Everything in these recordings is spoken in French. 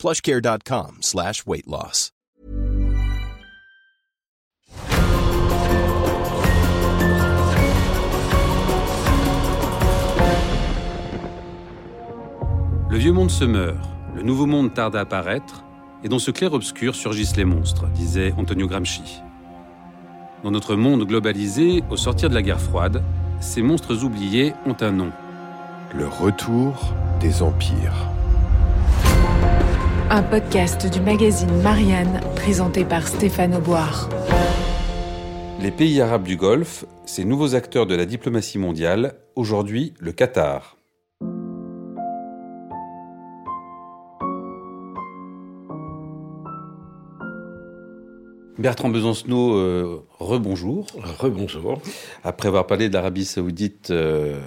plushcare.com slash weight loss. Le vieux monde se meurt, le nouveau monde tarde à apparaître, et dans ce clair-obscur surgissent les monstres, disait Antonio Gramsci. Dans notre monde globalisé, au sortir de la guerre froide, ces monstres oubliés ont un nom. Le retour des empires. Un podcast du magazine Marianne présenté par Stéphane Auboire. Les pays arabes du Golfe, ces nouveaux acteurs de la diplomatie mondiale, aujourd'hui le Qatar. Bertrand Besancenot, euh, rebonjour. Rebonjour. Après avoir parlé de l'Arabie Saoudite euh,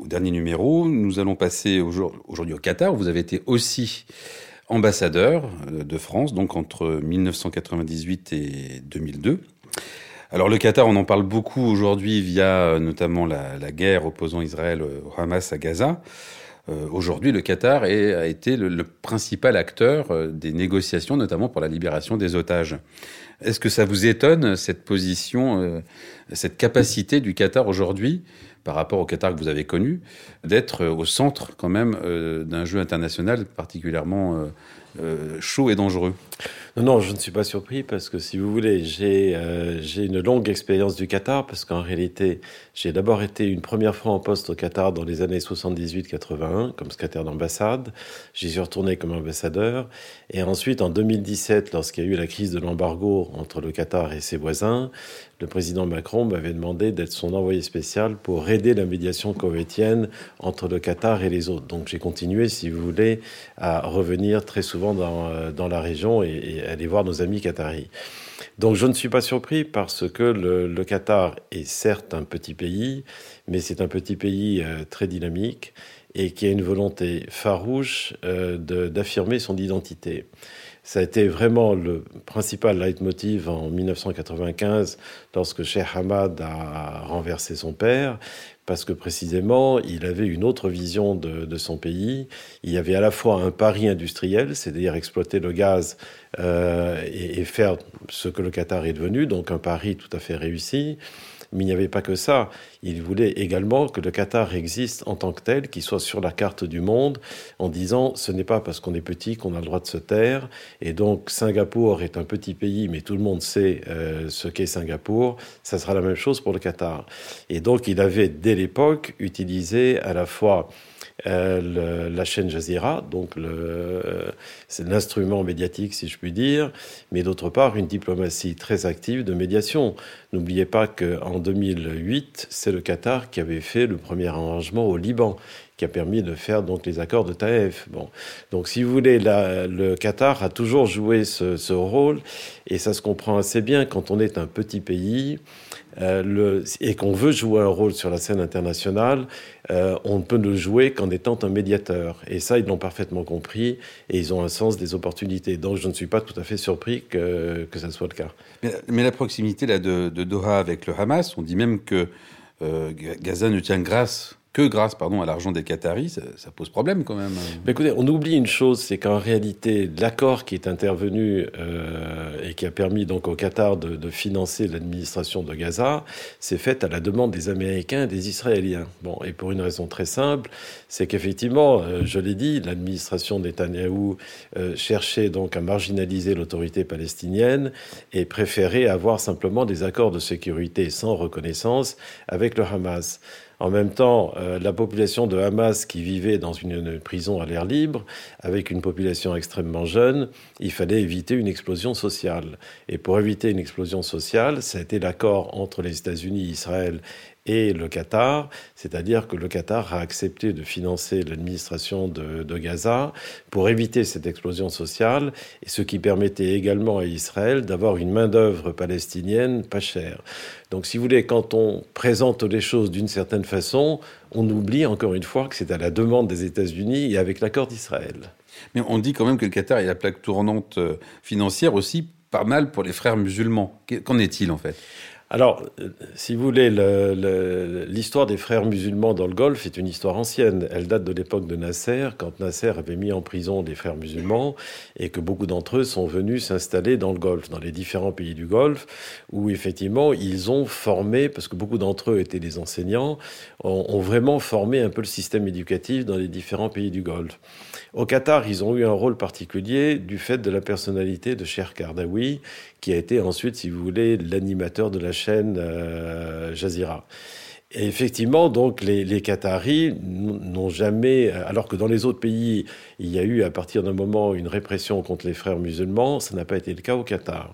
au dernier numéro, nous allons passer aujourd'hui au Qatar. Vous avez été aussi ambassadeur euh, de France, donc entre 1998 et 2002. Alors le Qatar, on en parle beaucoup aujourd'hui via notamment la, guerre opposant Israël au Hamas à Gaza. Euh, aujourd'hui, le Qatar a été le, principal acteur euh, des négociations, notamment pour la libération des otages. Est-ce que ça vous étonne, cette position, euh, cette capacité du Qatar aujourd'hui, par rapport au Qatar que vous avez connu, d'être au centre quand même d'un jeu international particulièrement chaud et dangereux non, non, je ne suis pas surpris parce que si vous voulez, j'ai euh, une longue expérience du Qatar parce qu'en réalité, j'ai d'abord été une première fois en poste au Qatar dans les années 78-81 comme secrétaire d'ambassade. J'y suis retourné comme ambassadeur. Et ensuite, en 2017, lorsqu'il y a eu la crise de l'embargo entre le Qatar et ses voisins, le président Macron m'avait demandé d'être son envoyé spécial pour aider la médiation koweïtienne entre le Qatar et les autres. Donc j'ai continué, si vous voulez, à revenir très souvent dans, euh, dans la région et, aller voir nos amis qataris. Donc je ne suis pas surpris parce que le, Qatar est certes un petit pays, mais c'est un petit pays euh, très dynamique et qui a une volonté farouche euh, d'affirmer son identité. Ça a été vraiment le principal leitmotiv en 1995 lorsque Sheikh Hamad a renversé son père, parce que précisément, il avait une autre vision de, son pays. Il y avait à la fois un pari industriel, c'est-à-dire exploiter le gaz euh, et, faire ce que le Qatar est devenu, donc un pari tout à fait réussi. Mais il n'y avait pas que ça. Il voulait également que le Qatar existe en tant que tel, qu'il soit sur la carte du monde, en disant ce n'est pas parce qu'on est petit qu'on a le droit de se taire. Et donc Singapour est un petit pays, mais tout le monde sait euh, ce qu'est Singapour. Ça sera la même chose pour le Qatar. Et donc il avait dès l'époque utilisé à la fois euh, la chaîne Jazeera, donc c'est l'instrument médiatique, si je puis dire, mais d'autre part une diplomatie très active de médiation. N'oubliez pas qu'en 2008, c'est le Qatar qui avait fait le premier arrangement au Liban qui a permis de faire donc les accords de Taïf. Bon, donc si vous voulez, le Qatar a toujours joué ce, rôle et ça se comprend assez bien quand on est un petit pays euh, et qu'on veut jouer un rôle sur la scène internationale, euh, on ne peut le jouer qu'en étant un médiateur. Et ça, ils l'ont parfaitement compris et ils ont un sens des opportunités. Donc je ne suis pas tout à fait surpris que, que ça soit le cas. Mais, la proximité là, de, de, Doha avec le Hamas, on dit même que euh, Gaza ne tient grâce que grâce pardon, à l'argent des Qataris, ça, pose problème quand même. Mais écoutez, on oublie une chose, c'est qu'en réalité, l'accord qui est intervenu euh, et qui a permis donc au Qatar de, de financer l'administration de Gaza, c'est fait à la demande des Américains et des Israéliens. Bon, et pour une raison très simple, c'est qu'effectivement, euh, je l'ai dit, l'administration Netanyahou euh, cherchait donc à marginaliser l'autorité palestinienne et préférait avoir simplement des accords de sécurité sans reconnaissance avec le Hamas. En même temps, euh, la population de Hamas qui vivait dans une, prison à l'air libre, avec une population extrêmement jeune, il fallait éviter une explosion sociale. Et pour éviter une explosion sociale, ça a été l'accord entre les États-Unis, Israël et le Qatar, c'est-à-dire que le Qatar a accepté de financer l'administration de, Gaza pour éviter cette explosion sociale, et ce qui permettait également à Israël d'avoir une main-d'œuvre palestinienne pas chère. Donc, si vous voulez, quand on présente les choses d'une certaine façon, on oublie encore une fois que c'est à la demande des États-Unis et avec l'accord d'Israël. Mais on dit quand même que le Qatar est la plaque tournante euh, financière aussi pas mal pour les frères musulmans. Qu'en est-il en fait? Alors, euh, si vous voulez, l'histoire des frères musulmans dans le Golfe est une histoire ancienne. Elle date de l'époque de Nasser, quand Nasser avait mis en prison des frères musulmans et que beaucoup d'entre eux sont venus s'installer dans le Golfe, dans les différents pays du Golfe, où effectivement ils ont formé, parce que beaucoup d'entre eux étaient des enseignants, ont, vraiment formé un peu le système éducatif dans les différents pays du Golfe. Au Qatar, ils ont eu un rôle particulier du fait de la personnalité de Cher Kardawi, qui a été ensuite, si vous voulez, l'animateur de la chaîne euh, Jazeera. Et effectivement, donc, les, les Qataris n'ont jamais, alors que dans les autres pays, il y a eu à partir d'un moment une répression contre les frères musulmans, ça n'a pas été le cas au Qatar.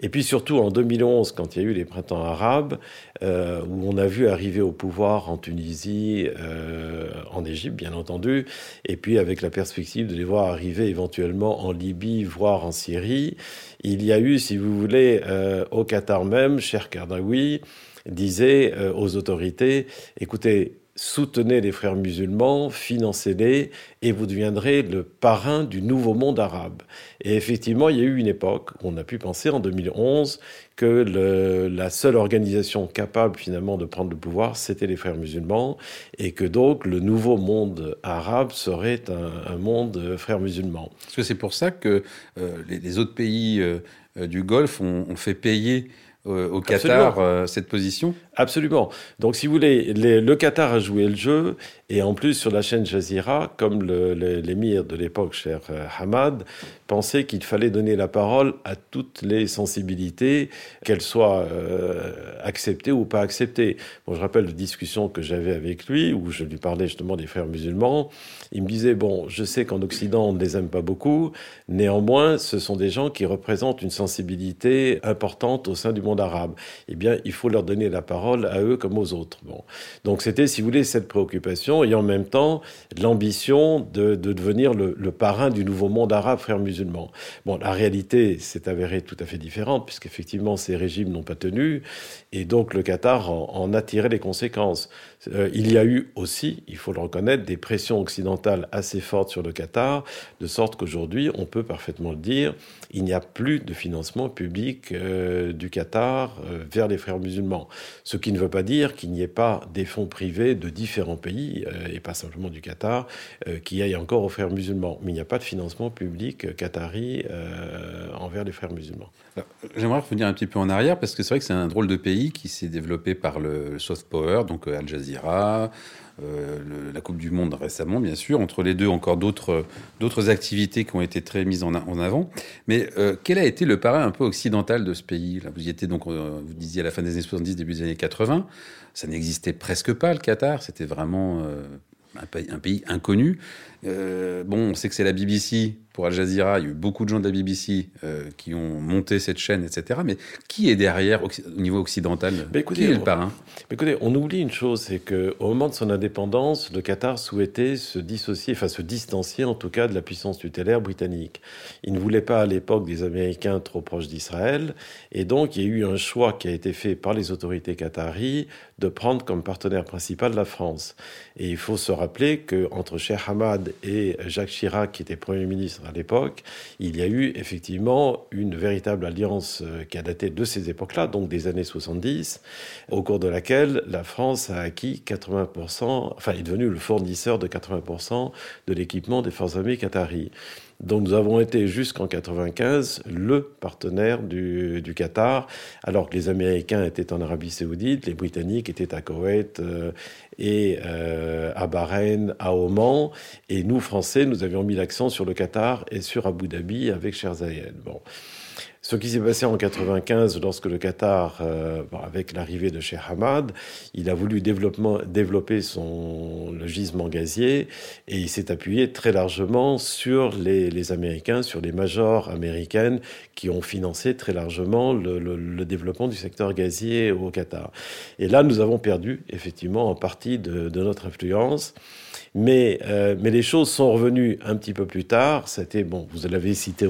Et puis surtout en 2011, quand il y a eu les printemps arabes, euh, où on a vu arriver au pouvoir en Tunisie, euh, en Égypte bien entendu, et puis avec la perspective de les voir arriver éventuellement en Libye, voire en Syrie, il y a eu, si vous voulez, euh, au Qatar même, cher Kardawi disait euh, aux autorités, écoutez, soutenez les frères musulmans, financez-les, et vous deviendrez le parrain du nouveau monde arabe. Et effectivement, il y a eu une époque où on a pu penser en 2011 que la seule organisation capable finalement de prendre le pouvoir, c'était les frères musulmans, et que donc le nouveau monde arabe serait un, un monde frères musulmans. Parce que c'est pour ça que euh, les, autres pays euh, du Golfe ont, fait payer euh, au Qatar euh, cette position Absolument. Donc, si vous voulez, les, le Qatar a joué le jeu, et en plus, sur la chaîne Jazeera, comme l'émir de l'époque, cher euh, Hamad, pensait qu'il fallait donner la parole à toutes les sensibilités, qu'elles soient euh, acceptées ou pas acceptées. Bon, je rappelle la discussion que j'avais avec lui, où je lui parlais justement des frères musulmans. Il me disait, bon, je sais qu'en Occident, on ne les aime pas beaucoup, néanmoins, ce sont des gens qui représentent une sensibilité importante au sein du monde arabe. Eh bien, il faut leur donner la parole à eux comme aux autres. Bon. Donc c'était, si vous voulez, cette préoccupation et en même temps l'ambition de, de, devenir le, le, parrain du nouveau monde arabe, frères Bon, la réalité s'est avérée tout à fait différente puisqu'effectivement ces régimes n'ont pas tenu et donc le Qatar en, a tiré les conséquences. Euh, il y a eu aussi, il faut le reconnaître, des pressions occidentales assez fortes sur le Qatar, de sorte qu'aujourd'hui, on peut parfaitement le dire, il n'y a plus de financement public euh, du Qatar euh, vers les frères musulmans. Ce qui ne veut pas dire qu'il n'y ait pas des fonds privés de différents pays, et pas simplement du Qatar, qui aillent encore aux frères musulmans. Mais il n'y a pas de financement public qatari euh, envers les frères musulmans. J'aimerais revenir un petit peu en arrière, parce que c'est vrai que c'est un drôle de pays qui s'est développé par le soft power, donc Al Jazeera, euh, la Coupe du Monde récemment, bien sûr. Entre les deux, encore d'autres activités qui ont été très mises en, avant. Mais euh, quel a été le parrain un peu occidental de ce pays vous y étiez donc, euh, vous disiez à la fin des années 70, début des années 80. Ça n'existait presque pas le Qatar. C'était vraiment euh, un, pays, inconnu. Euh, bon, on sait que c'est la BBC pour Al Jazeera. Il y a eu beaucoup de gens de la BBC euh, qui ont monté cette chaîne, etc. Mais qui est derrière au niveau occidental? Mais écoutez, Qui est le parrain? Mais Écoutez, on oublie une chose, c'est qu'au moment de son indépendance, le Qatar souhaitait se dissocier, enfin se distancier en tout cas de la puissance tutélaire britannique. Il ne voulait pas à l'époque des Américains trop proches d'Israël, et donc il y a eu un choix qui a été fait par les autorités qataries de prendre comme partenaire principal la France. Et il faut se rappeler que entre Cheikh Hamad et Jacques Chirac, qui était Premier ministre à l'époque, il y a eu effectivement une véritable alliance qui a daté de ces époques-là, donc des années 70, au cours de laquelle la France a acquis 80%, enfin est devenu le fournisseur de 80% de l'équipement des forces armées qataries. Donc nous avons été jusqu'en 95 le partenaire du, Qatar, alors que les Américains étaient en Arabie Saoudite, les Britanniques étaient à Koweït euh, et euh, à Bahreïn, à Oman, et nous Français, nous avions mis l'accent sur le Qatar et sur Abu Dhabi avec Cher Zayed. Bon. Ce qui s'est passé en 95, lorsque le Qatar, euh, avec l'arrivée de Sheikh Hamad, il a voulu développer son, le gisement gazier et il s'est appuyé très largement sur les, Américains, sur les majors américaines qui ont financé très largement le, développement du secteur gazier au Qatar. Et là, nous avons perdu effectivement en partie de, notre influence. Mais, euh, mais les choses sont revenues un petit peu plus tard. C'était, bon, vous l'avez cité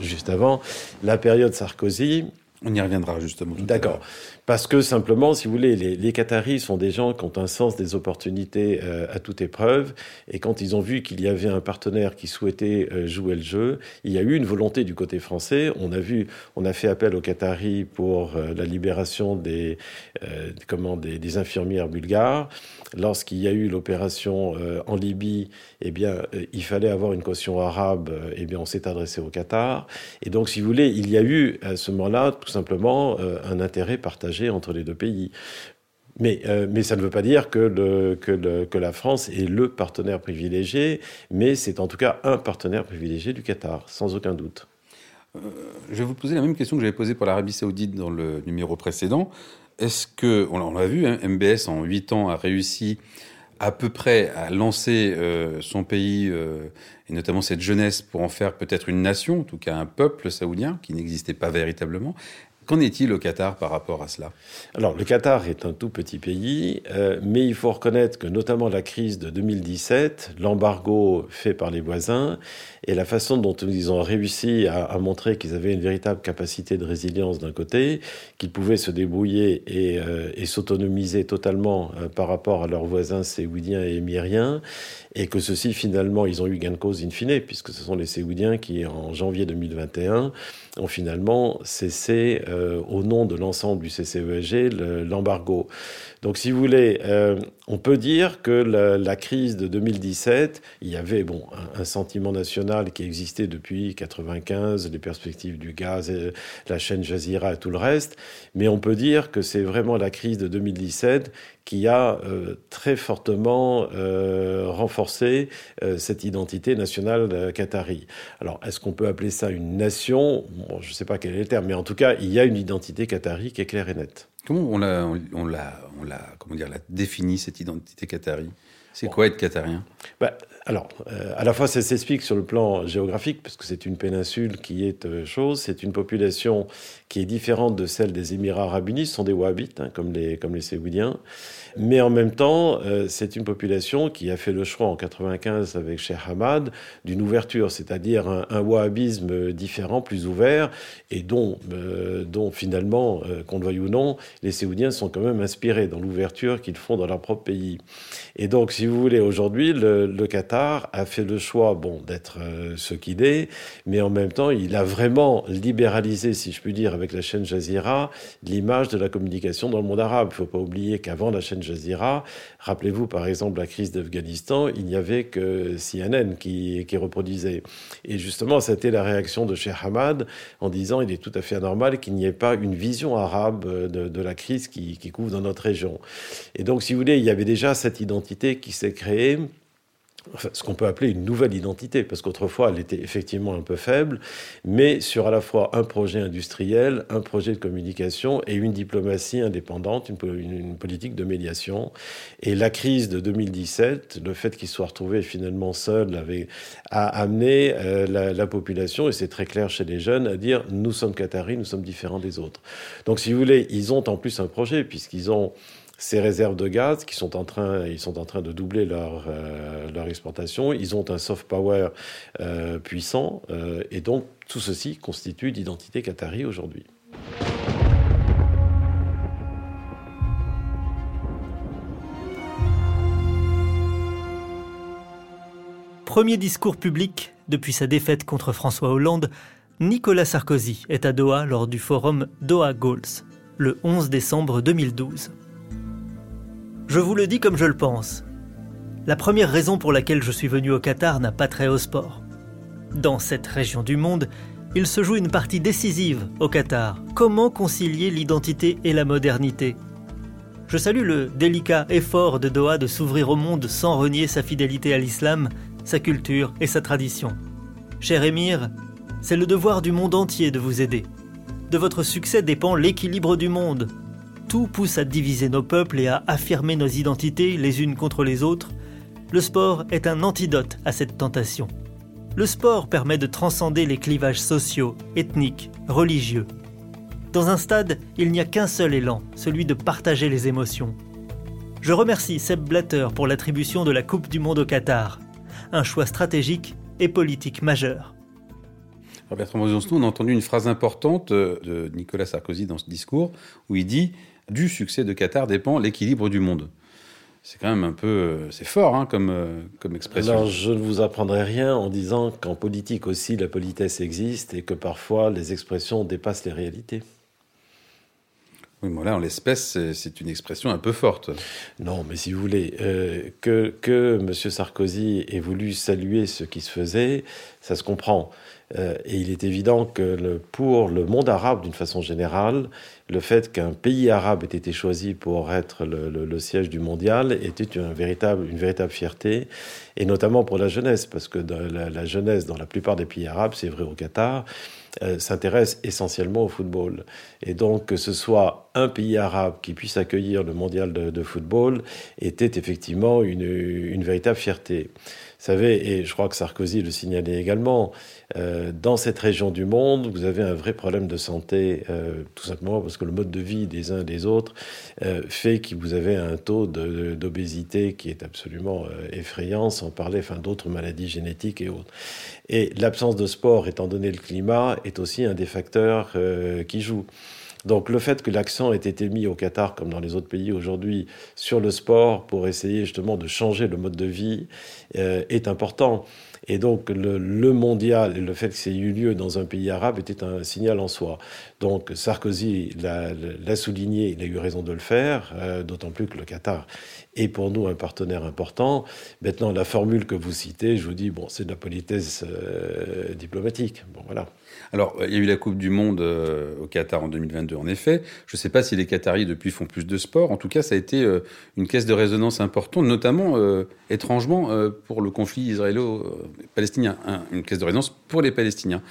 juste avant, la période Sarkozy. On y reviendra justement. D'accord. Parce que simplement, si vous voulez, les, Qataris sont des gens qui ont un sens des opportunités euh, à toute épreuve. Et quand ils ont vu qu'il y avait un partenaire qui souhaitait euh, jouer le jeu, il y a eu une volonté du côté français. On a vu, on a fait appel aux Qataris pour euh, la libération des, comment, des, infirmières bulgares. Lorsqu'il y a eu l'opération en Libye, eh bien, il fallait avoir une caution arabe. eh bien, on s'est adressé au Qatar. Et donc, si vous voulez, il y a eu à ce moment-là tout simplement un intérêt partagé entre les deux pays. Mais, euh, mais ça ne veut pas dire que, le, que, le, que, la France est le partenaire privilégié, mais c'est en tout cas un partenaire privilégié du Qatar, sans aucun doute. Euh, je vais vous poser la même question que j'avais posée pour l'Arabie saoudite dans le numéro précédent. Est-ce que, on l'a vu, hein, MBS en 8 ans a réussi à peu près à lancer euh, son pays, et notamment cette jeunesse, pour en faire peut-être une nation, en tout cas un peuple saoudien qui n'existait pas véritablement. Qu'en est-il au Qatar par rapport à cela? Alors, le Qatar est un tout petit pays, euh, mais il faut reconnaître que notamment la crise de 2017, l'embargo fait par les voisins et la façon dont ils ont réussi à, montrer qu'ils avaient une véritable capacité de résilience d'un côté, qu'ils pouvaient se débrouiller et, euh, s'autonomiser totalement euh, par rapport à leurs voisins séoudiens et émiriens, et que ceux-ci, finalement, ils ont eu gain de cause in fine, puisque ce sont les séoudiens qui, en janvier 2021, ont finalement cessé, euh, au nom de l'ensemble du CCESG, l'embargo. Donc, si vous voulez, euh, on peut dire que la, crise de 2017, il y avait bon un, sentiment national qui existait depuis 95, les perspectives du gaz, la chaîne Jazira et tout le reste, mais on peut dire que c'est vraiment la crise de 2017 qui a euh, très fortement euh, renforcé cette identité nationale qatari. Alors, est-ce qu'on peut appeler ça une nation? Je ne sais pas quel est le terme, mais en tout cas, il y a une identité qatari qui est claire et nette. Comment on l'a, on, l'a, on l'a, comment dire, la défini cette identité qatari? C'est quoi être qatarien? Bah, alors, euh, à la fois, ça s'explique sur le plan géographique, parce que c'est une péninsule qui est euh, chose, c'est une population qui est différente de celle des Émirats arabes unis, ce sont des wahhabites, hein, comme les, comme les Séoudiens, mais en même temps, euh, c'est une population qui a fait le choix en 95 avec Sheikh Hamad d'une ouverture, c'est-à-dire un, wahhabisme différent, plus ouvert, et dont, dont finalement, qu'on le veuille ou non, les Séoudiens sont quand même inspirés dans l'ouverture qu'ils font dans leur propre pays. Et donc, si vous voulez, aujourd'hui, le, Qatar a fait le choix, bon, d'être euh, ce qu'il est, mais en même temps, il a vraiment libéralisé, si je puis dire, avec la chaîne Jazeera, l'image de la communication dans le monde arabe. Il ne faut pas oublier qu'avant la chaîne Jazeera, rappelez-vous par exemple la crise d'Afghanistan, il n'y avait que CNN qui, reproduisait. Et justement, c'était la réaction de Sheikh Hamad en disant il est tout à fait anormal qu'il n'y ait pas une vision arabe de, de la crise qui, qui couvre dans notre région. Et donc, si vous voulez, il y avait déjà cette identité qui s'est créée ce qu'on peut appeler une nouvelle identité, parce qu'autrefois elle était effectivement un peu faible, mais sur à la fois un projet industriel, un projet de communication et une diplomatie indépendante, une, politique de médiation. Et la crise de 2017, le fait qu'il soit retrouvé finalement seul, avait, a amené euh, la, la, population, et c'est très clair chez les jeunes, à dire nous sommes qataris, nous sommes différents des autres. Donc si vous voulez, ils ont en plus un projet, puisqu'ils ont ces réserves de gaz qui sont en train, ils sont en train de doubler leur, euh, leur exportation. Ils ont un soft power euh, puissant euh, et donc tout ceci constitue l'identité qatari aujourd'hui. Premier discours public depuis sa défaite contre François Hollande, Nicolas Sarkozy est à Doha lors du forum Doha Goals, le 11 décembre 2012. Je vous le dis comme je le pense. La première raison pour laquelle je suis venu au Qatar n'a pas trait au sport. Dans cette région du monde, il se joue une partie décisive au Qatar. Comment concilier l'identité et la modernité? Je salue le délicat effort de Doha de s'ouvrir au monde sans renier sa fidélité à l'islam, sa culture et sa tradition. Cher Émir, c'est le devoir du monde entier de vous aider. De votre succès dépend l'équilibre du monde. Tout pousse à diviser nos peuples et à affirmer nos identités les unes contre les autres. Le sport est un antidote à cette tentation. Le sport permet de transcender les clivages sociaux, ethniques, religieux. Dans un stade, il n'y a qu'un seul élan, celui de partager les émotions. Je remercie Seb Blatter pour l'attribution de la Coupe du Monde au Qatar. Un choix stratégique et politique majeur. Bertrand on a entendu une phrase importante euh, de Nicolas Sarkozy dans ce discours où il dit Du succès de Qatar dépend l'équilibre du monde. C'est quand même un peu. Euh, c'est fort hein, comme, euh, comme expression. Alors, je ne vous apprendrai rien en disant qu'en politique aussi, la politesse existe et que parfois les expressions dépassent les réalités. Oui, là, en l'espèce, c'est une expression un peu forte. Non, mais si vous voulez, euh, que, que M. Sarkozy ait voulu saluer ce qui se faisait, ça se comprend. Euh, et il est évident que pour le monde arabe, d'une façon générale, le fait qu'un pays arabe ait été choisi pour être le, siège du mondial était une véritable, une véritable fierté, et notamment pour la jeunesse, parce que la, jeunesse, dans la plupart des pays arabes, c'est vrai au Qatar, euh, s'intéresse essentiellement au football. Et donc que ce soit un pays arabe qui puisse accueillir le mondial de, football était effectivement une, une véritable fierté savez, et je crois que Sarkozy le signalait également, euh, dans cette région du monde, vous avez un vrai problème de santé, euh, tout simplement parce que le mode de vie des uns et des autres euh, fait que vous avez un taux d'obésité qui est absolument effrayant, sans parler enfin, d'autres maladies génétiques et autres. Et l'absence de sport, étant donné le climat, est aussi un des facteurs qui joue. Donc le fait que l'accent ait été mis au Qatar, comme dans les autres pays aujourd'hui, sur le sport pour essayer justement de changer le mode de vie euh, est important. Et donc le, mondial et le fait que c'est eu lieu dans un pays arabe était un signal en soi. Donc Sarkozy l'a souligné, il a eu raison de le faire, euh, d'autant plus que le Qatar est pour nous un partenaire important. Maintenant, la formule que vous citez, je vous dis, bon, c'est de la politesse euh, diplomatique. Bon, voilà. Alors, il y a eu la Coupe du Monde euh, au Qatar en 2022, en effet. Je ne sais pas si les Qataris, depuis, font plus de sport. En tout cas, ça a été euh, une caisse de résonance importante, notamment, étrangement, pour le conflit israélo-palestinien. une caisse de résonance pour les Palestiniens.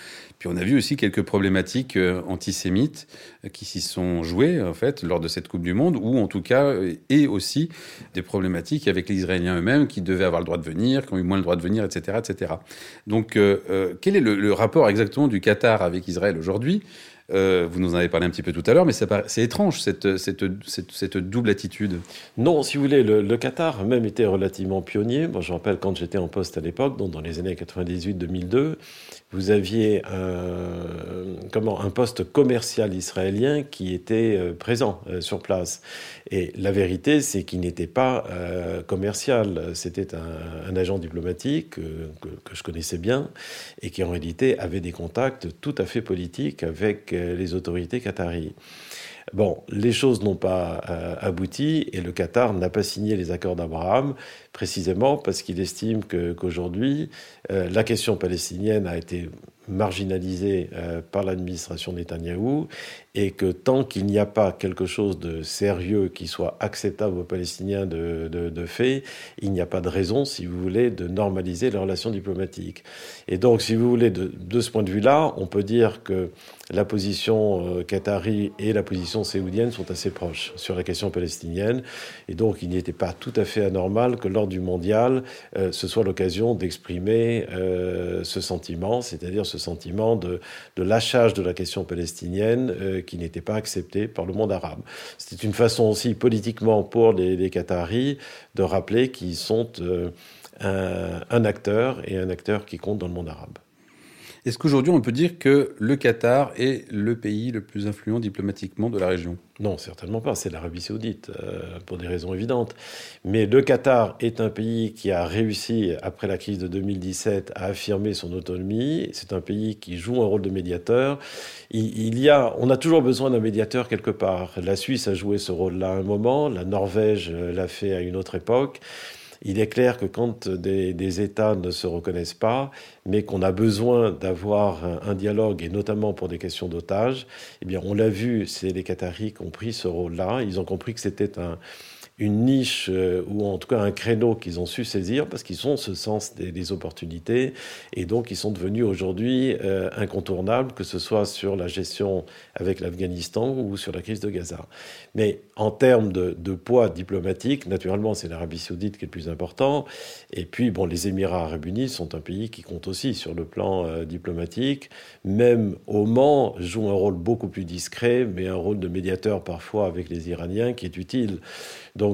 Puis on a vu aussi quelques problématiques euh, euh, qui s'y sont jouées en fait lors de cette Coupe du Monde, ou en tout cas euh, et aussi des problématiques avec les Israéliens eux-mêmes qui devaient avoir le droit de venir, qui ont eu moins le droit de venir, etc., etc. Donc quel est le, rapport exactement du Qatar avec Israël aujourd'hui? Vous nous en avez parlé un petit peu tout à l'heure, mais c'est étrange cette, double attitude. Non, si vous voulez, le, Qatar a même été relativement pionnier. Moi, je rappelle quand j'étais en poste à l'époque, donc dans les années 98-2002, vous aviez comment, un poste commercial israélien qui était euh, présent euh, sur place. Et la vérité, c'est qu'il n'était pas euh, commercial. C'était un, agent diplomatique que, que, je connaissais bien et qui en réalité avait des contacts tout à fait politiques avec les autorités qataries. Bon, les choses n'ont pas abouti et le Qatar n'a pas signé les accords d'Abraham précisément parce qu'il estime qu'aujourd'hui, euh, la question palestinienne a été marginalisée euh, par l'administration Netanyahou et que tant qu'il n'y a pas quelque chose de sérieux qui soit acceptable aux Palestiniens de, de, fait, il n'y a pas de raison, si vous voulez, de normaliser les relations diplomatiques. Et donc, si vous voulez, de, de ce point de vue-là, on peut dire que la position euh, qatari et la position séoudienne sont assez proches sur la question palestinienne. Et donc, il n'était pas tout à fait anormal que lors du mondial, euh, ce soit l'occasion d'exprimer euh, ce sentiment, c'est-à-dire ce sentiment de, lâchage de la question palestinienne euh, qui n'était pas accepté par le monde arabe. C'était une façon aussi politiquement pour les, les Qataris de rappeler qu'ils sont un acteur et un acteur qui compte dans le monde arabe. Est-ce qu'aujourd'hui on peut dire que le Qatar est le pays le plus influent diplomatiquement de la région? Non, certainement pas. C'est l'Arabie saoudite, euh, pour des raisons évidentes. Mais le Qatar est un pays qui a réussi, après la crise de 2017, à affirmer son autonomie. C'est un pays qui joue un rôle de médiateur. Il, y a, on a toujours besoin d'un médiateur quelque part. La Suisse a joué ce rôle-là à un moment, la Norvège l'a fait à une autre époque. Il est clair que quand des, États ne se reconnaissent pas, mais qu'on a besoin d'avoir un, dialogue, et notamment pour des questions d'otages, eh bien, on l'a vu, c'est les Qataris qui ont pris ce rôle-là. Ils ont compris que c'était un, une niche euh, ou en tout cas un créneau qu'ils ont su saisir parce qu'ils ont ce sens des, opportunités et donc ils sont devenus aujourd'hui euh, incontournables, que ce soit sur la gestion avec l'Afghanistan ou sur la crise de Gaza. Mais en termes de, poids diplomatique, naturellement, c'est l'Arabie saoudite qui est le plus important. Et puis, bon, les Émirats arabes unis sont un pays qui compte aussi sur le plan euh, diplomatique. Même Oman joue un rôle beaucoup plus discret, mais un rôle de médiateur parfois avec les Iraniens qui est utile.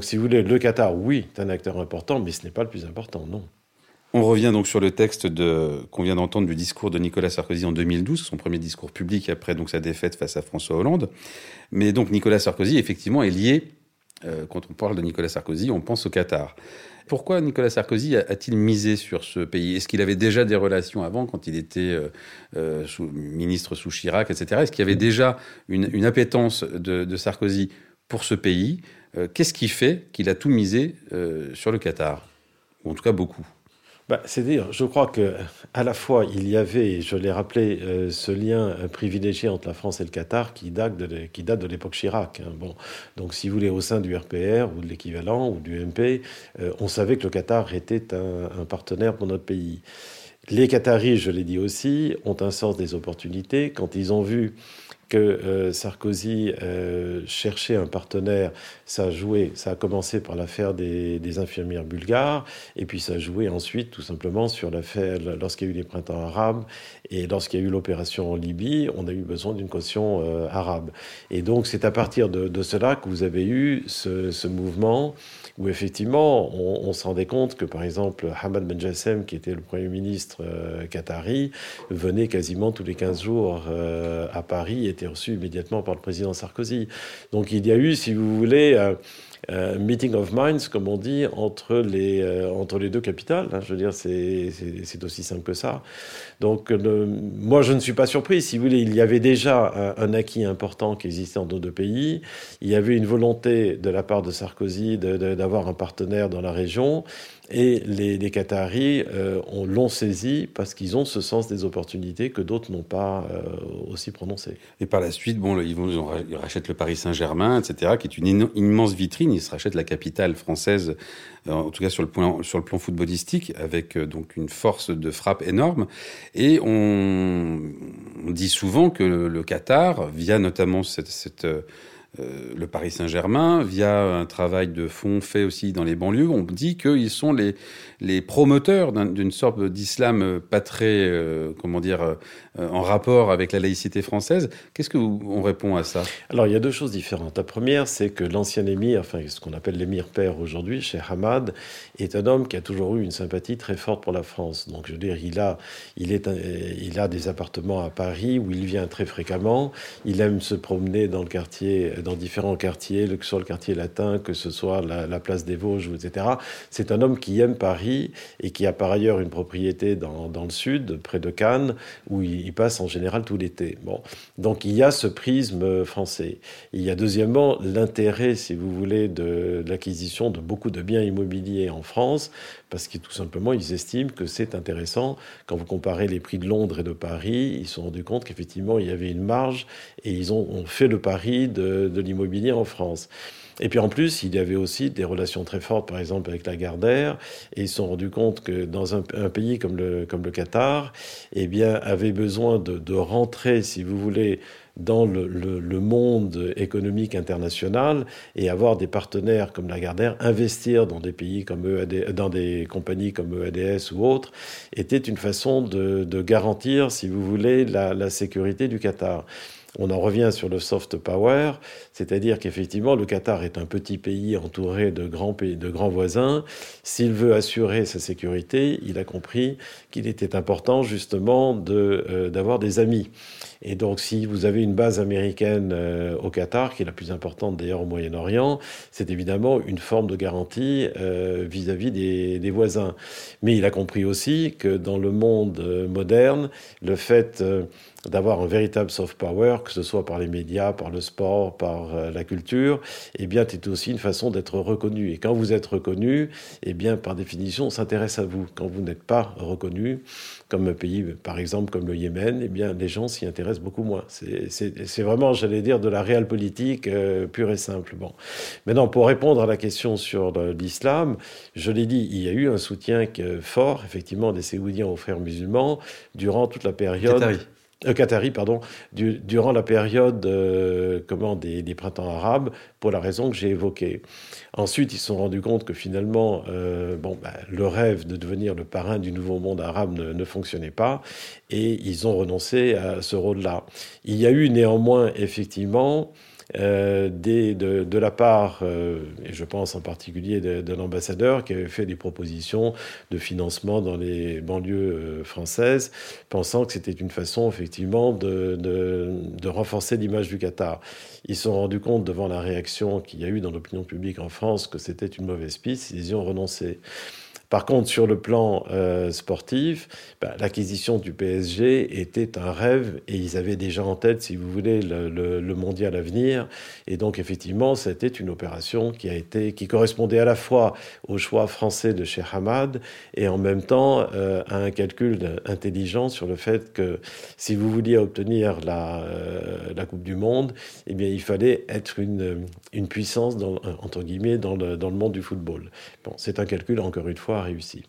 Si vous voulez, le Qatar, oui, est un acteur important, mais ce n'est pas le plus important, non. On revient donc sur le texte qu'on vient d'entendre du discours de Nicolas Sarkozy en 2012, son premier discours public après donc sa défaite face à François Hollande. Mais donc Nicolas Sarkozy, effectivement, est lié. Euh, quand on parle de Nicolas Sarkozy, on pense au Qatar. Pourquoi Nicolas Sarkozy a-t-il misé sur ce pays? Est-ce qu'il avait déjà des relations avant, quand il était euh, euh, ministre sous Chirac, etc. Est-ce qu'il y avait déjà une, appétence de, Sarkozy pour ce pays? Qu'est-ce qui fait qu'il a tout misé sur le Qatar? Ou en tout cas beaucoup bah, C'est-à-dire, je crois que à la fois il y avait, je l'ai rappelé, euh, ce lien euh, privilégié entre la France et le Qatar qui date de, l'époque Chirac. Hein. Bon, donc si vous voulez, au sein du RPR ou de l'équivalent ou du MP, euh, on savait que le Qatar était un, partenaire pour notre pays. Les Qataris, je l'ai dit aussi, ont un sens des opportunités. Quand ils ont vu que euh, Sarkozy euh, cherchait un partenaire, ça a joué, ça a commencé par l'affaire des, infirmières bulgares, et puis ça a joué ensuite tout simplement sur l'affaire, lorsqu'il y a eu les printemps arabes, et lorsqu'il y a eu l'opération en Libye, on a eu besoin d'une caution euh, arabe. Et donc c'est à partir de, cela que vous avez eu ce, mouvement où effectivement on, se rendait compte que par exemple Hamad Ben Jassem, qui était le Premier ministre euh, qatari, venait quasiment tous les 15 jours euh, à Paris était reçu immédiatement par le président Sarkozy. Donc il y a eu, si vous voulez, euh, euh, meeting of minds, comme on dit, entre les, euh, entre les deux capitales. Hein. je veux dire, c'est aussi simple que ça. Donc, moi, je ne suis pas surpris. Si vous voulez, il y avait déjà un, acquis important qui existait dans nos deux pays. Il y avait une volonté de la part de Sarkozy d'avoir un partenaire dans la région. Et les, Qataris euh, l'ont saisi parce qu'ils ont ce sens des opportunités que d'autres n'ont pas euh, aussi prononcé. Et par la suite, bon, ils rachètent le Paris Saint-Germain, etc., qui est une immense vitrine. Ils se rachètent la capitale française, euh, en tout cas sur le plan, sur le plan footballistique, avec donc une force de frappe énorme. Et on, dit souvent que le, Qatar, via notamment cette, cette euh, le Paris Saint-Germain, via un travail de fond fait aussi dans les banlieues, on dit qu'ils sont les, les promoteurs d'une sorte d'islam pas très, euh, comment dire, euh, en rapport avec la laïcité française. Qu'est-ce qu'on répond à ça? Alors, il y a deux choses différentes. La première, c'est que l'ancien émir, enfin, ce qu'on appelle l'émir père aujourd'hui, Cheikh Hamad, est un homme qui a toujours eu une sympathie très forte pour la France. Donc, je veux dire, il a, il a des appartements à Paris où il vient très fréquemment. Il aime se promener dans le quartier différents quartiers, que ce soit le quartier latin, que ce soit la, place des Vosges, etc. C'est un homme qui aime Paris et qui a par ailleurs une propriété dans, dans le sud, près de Cannes, où il, passe en général tout l'été. Bon. Donc il y a ce prisme français. Il y a deuxièmement l'intérêt, si vous voulez, de l'acquisition de beaucoup de biens immobiliers en France, parce que tout simplement, ils estiment que c'est intéressant. Quand vous comparez les prix de Londres et de Paris, ils se sont rendus compte qu'effectivement, il y avait une marge et ils ont, fait le pari de, l'immobilier en France. Et puis en plus, il y avait aussi des relations très fortes, par exemple avec la Gardère, et ils se sont rendus compte que dans un, pays comme le, Qatar, eh bien, avait besoin de rentrer, si vous voulez, dans le, le, monde économique international et avoir des partenaires comme Lagardère, investir dans des pays comme EAD, dans des compagnies comme EADS ou autres, était une façon de, de garantir, si vous voulez, la, la sécurité du Qatar. On en revient sur le soft power, c'est-à-dire qu'effectivement, le Qatar est un petit pays entouré de grands, pays, de grands voisins. S'il veut assurer sa sécurité, il a compris qu'il était important justement euh, d'avoir des amis. Et donc, si vous avez une base américaine euh, au Qatar, qui est la plus importante d'ailleurs au Moyen-Orient, c'est évidemment une forme de garantie euh, vis-à-vis des, des, voisins. Mais il a compris aussi que dans le monde moderne, le fait d'avoir un véritable soft power, que ce soit par les médias, par le sport, par euh, la culture, eh bien, c'est aussi une façon d'être reconnu. Et quand vous êtes reconnu, eh bien, par définition, on s'intéresse à vous. Quand vous n'êtes pas reconnu, comme un pays, par exemple, comme le Yémen, eh bien, les gens s'y intéressent beaucoup moins. C'est vraiment, j'allais dire, de la réelle politique euh, pure et simple. Bon. Maintenant, pour répondre à la question sur l'islam, je l'ai dit, il y a eu un soutien fort, effectivement, des Séoudiens aux frères musulmans durant toute la période euh, Qatari, pardon, durant la période euh, comment, des, printemps arabes, pour la raison que j'ai évoquée. Ensuite, ils se sont rendus compte que finalement, euh, bon, bah, le rêve de devenir le parrain du nouveau monde arabe ne fonctionnait pas, et ils ont renoncé à ce rôle-là. Il y a eu néanmoins, effectivement, euh, de, de, la part, euh, et je pense en particulier de, l'ambassadeur qui avait fait des propositions de financement dans les banlieues euh, françaises, pensant que c'était une façon effectivement de, de renforcer l'image du Qatar. Ils se sont rendus compte devant la réaction qu'il y a eu dans l'opinion publique en France que c'était une mauvaise piste, ils y ont renoncé. Par contre, sur le plan euh, sportif, bah, l'acquisition du PSG était un rêve et ils avaient déjà en tête, si vous voulez, le, mondial à venir. Et donc, effectivement, c'était une opération qui a été, qui correspondait à la fois au choix français de Cheikh Hamad et en même temps euh, à un calcul intelligent sur le fait que si vous vouliez obtenir la, euh, Coupe du Monde, eh bien, il fallait être une, une puissance, dans, entre guillemets, dans le, dans le monde du football. Bon, c'est un calcul, encore une fois, réussi.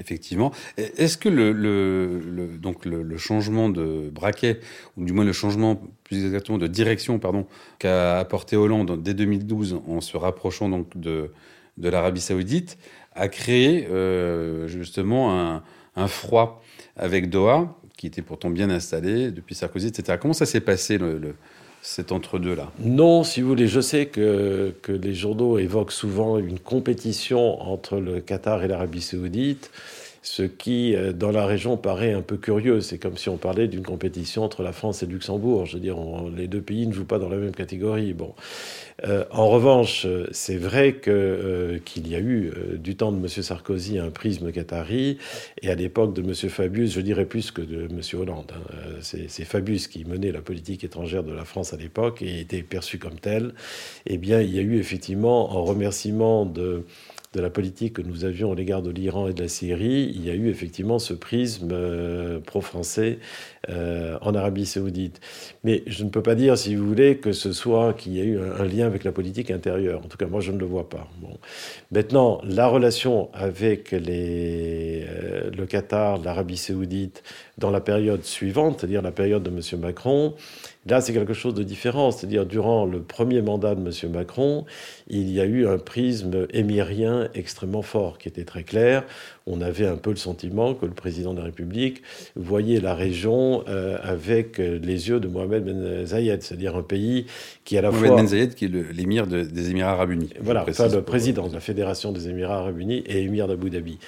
Effectivement. Est-ce que le, donc le, changement de braquet, ou du moins le changement plus exactement de direction, pardon, qu'a apporté Hollande dès 2012 en se rapprochant donc de, de l'Arabie Saoudite, a créé euh, justement un, froid avec Doha, qui était pourtant bien installé depuis Sarkozy, etc. Comment ça s'est passé le c'est entre-deux-là Non, si vous voulez, je sais que, que les journaux évoquent souvent une compétition entre le Qatar et l'Arabie saoudite, ce qui, euh, dans la région, paraît un peu curieux. C'est comme si on parlait d'une compétition entre la France et le Luxembourg. Je veux dire, les deux pays ne jouent pas dans la même catégorie. Bon. Euh, en revanche, c'est vrai euh, qu'il y a eu du temps de M. Sarkozy un prisme qatari et à l'époque de M. Fabius, je dirais plus que de M. Hollande. Hein. c'est Fabius qui menait la politique étrangère de la France à l'époque et était perçu comme tel. Eh bien, il y a eu effectivement, en remerciement de de la politique que nous avions à l'égard de l'Iran et de la Syrie, il y a eu effectivement ce prisme euh, pro-français euh, en Arabie saoudite. Mais je ne peux pas dire, si vous voulez, que ce soit qu'il y ait eu un, lien avec la politique intérieure. En tout cas, moi, je ne le vois pas. Bon. Maintenant, la relation avec les, euh, le Qatar, l'Arabie saoudite, dans la période suivante, c'est-à-dire la période de M. Macron, Là, c'est quelque chose de différent. C'est-à-dire, durant le premier mandat de M. Macron, il y a eu un prisme émirien extrêmement fort, qui était très clair on avait un peu le sentiment que le président de la République voyait la région euh, avec les yeux de Mohamed Ben Zayed, c'est-à-dire un pays qui à la fois... Mohamed Ben Zayed qui est l'émir des Émirats Arabes Unis. Voilà, enfin le président de la Fédération des Émirats Arabes Unis et émir d'Abu Dhabi.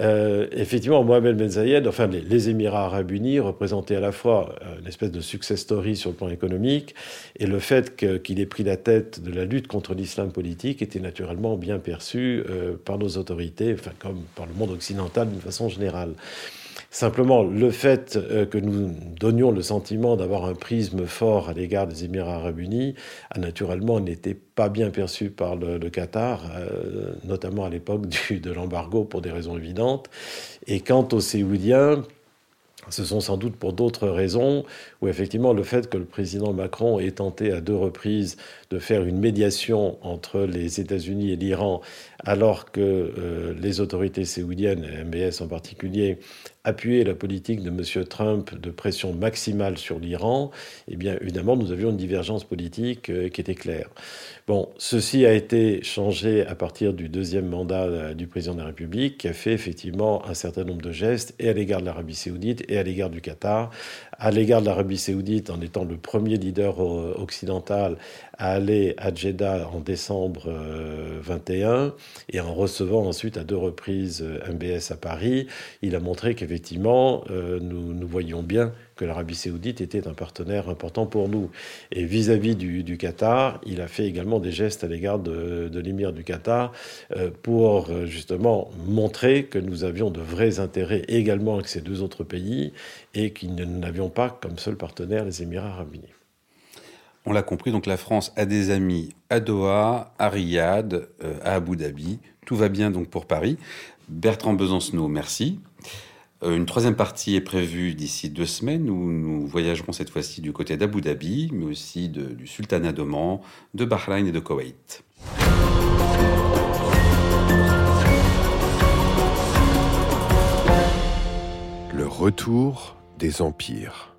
Euh, effectivement, Mohamed Ben Zayed, enfin les, Émirats Arabes Unis représentaient à la fois euh, une espèce de success story sur le plan économique et le fait qu'il ait pris la tête de la lutte contre l'islam politique était naturellement bien perçu par nos autorités, enfin comme par le monde occidentale d'une façon générale. Simplement, le fait euh, que nous donnions le sentiment d'avoir un prisme fort à l'égard des Émirats arabes unis a naturellement n'était pas bien perçu par le, Qatar, euh, notamment à l'époque de l'embargo pour des raisons évidentes. Et quant aux Séoudiens, ce sont sans doute pour d'autres raisons, où effectivement le fait que le président Macron ait tenté à deux reprises de faire une médiation entre les États-Unis et l'Iran, alors que euh, les autorités séoudiennes, MBS en particulier, appuyaient la politique de M. Trump de pression maximale sur l'Iran, eh bien évidemment nous avions une divergence politique euh, qui était claire. Bon, ceci a été changé à partir du deuxième mandat euh, du président de la République, qui a fait effectivement un certain nombre de gestes, et à l'égard de l'Arabie saoudite, et à l'égard du Qatar. À l'égard de l'Arabie saoudite, en étant le premier leader euh, occidental à aller à Jeddah en décembre 21, euh, et en recevant ensuite à deux reprises MBS à Paris, il a montré qu'effectivement, nous, nous voyions bien que l'Arabie saoudite était un partenaire important pour nous. Et vis-à-vis du, Qatar, il a fait également des gestes à l'égard de, l'émir du Qatar euh, pour euh, justement montrer que nous avions de vrais intérêts également avec ces deux autres pays et nous n'avions pas comme seul partenaire les Émirats arabes unis. On l'a compris, donc la France a des amis à Doha, à Riyad, euh, à Abu Dhabi. Tout va bien donc pour Paris. Bertrand Besancenot, merci. Euh, une troisième partie est prévue d'ici deux semaines où nous voyagerons cette fois-ci du côté d'Abu Dhabi, mais aussi du Sultanat d'Oman, de Bahreïn et de Koweït. Le retour des empires.